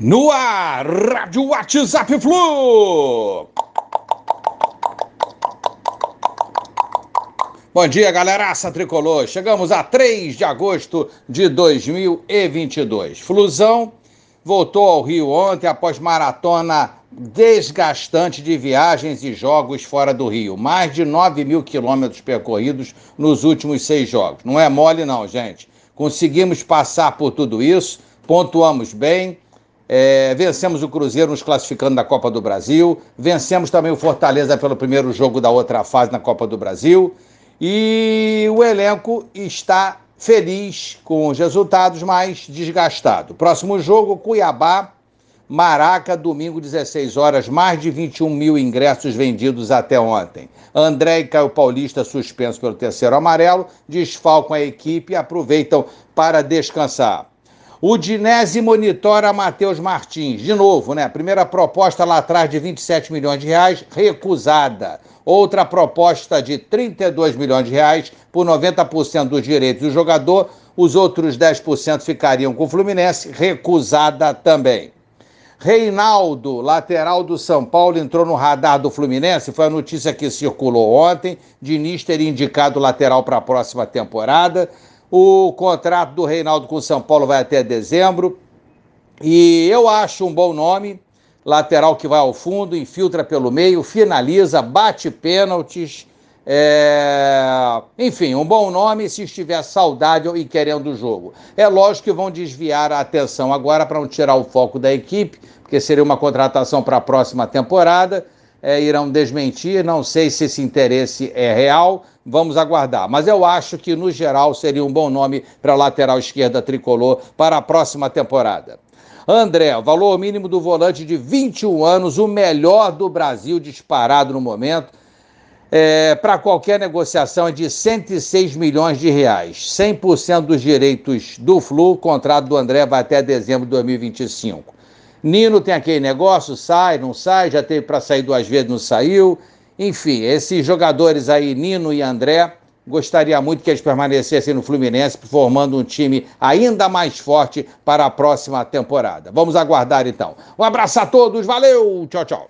No ar, Rádio WhatsApp Flu. Bom dia, galeraça tricolor. Chegamos a 3 de agosto de 2022. Flusão voltou ao Rio ontem após maratona desgastante de viagens e jogos fora do Rio. Mais de 9 mil quilômetros percorridos nos últimos seis jogos. Não é mole, não, gente. Conseguimos passar por tudo isso, pontuamos bem é, vencemos o Cruzeiro nos classificando na Copa do Brasil. Vencemos também o Fortaleza pelo primeiro jogo da outra fase na Copa do Brasil. E o elenco está feliz com os resultados, mas desgastado. Próximo jogo, Cuiabá, Maraca, domingo, 16 horas, mais de 21 mil ingressos vendidos até ontem. André e Caio Paulista, suspensos pelo terceiro amarelo, desfalcam a equipe e aproveitam para descansar. O Dinese monitora Matheus Martins. De novo, né? Primeira proposta lá atrás de 27 milhões de reais, recusada. Outra proposta de 32 milhões de reais por 90% dos direitos do jogador. Os outros 10% ficariam com o Fluminense, recusada também. Reinaldo, lateral do São Paulo, entrou no radar do Fluminense. Foi a notícia que circulou ontem. Diniz teria indicado lateral para a próxima temporada. O contrato do Reinaldo com o São Paulo vai até dezembro. E eu acho um bom nome. Lateral que vai ao fundo, infiltra pelo meio, finaliza, bate pênaltis. É... Enfim, um bom nome se estiver saudável e querendo o jogo. É lógico que vão desviar a atenção agora para não tirar o foco da equipe, porque seria uma contratação para a próxima temporada é, irão desmentir. Não sei se esse interesse é real, vamos aguardar. Mas eu acho que, no geral, seria um bom nome para a lateral esquerda tricolor para a próxima temporada. André, valor mínimo do volante de 21 anos, o melhor do Brasil disparado no momento. É, para qualquer negociação é de 106 milhões de reais. 100% dos direitos do Flu, o contrato do André vai até dezembro de 2025. Nino tem aquele negócio, sai, não sai, já teve para sair duas vezes, não saiu. Enfim, esses jogadores aí, Nino e André, gostaria muito que eles permanecessem no Fluminense, formando um time ainda mais forte para a próxima temporada. Vamos aguardar então. Um abraço a todos, valeu, tchau, tchau.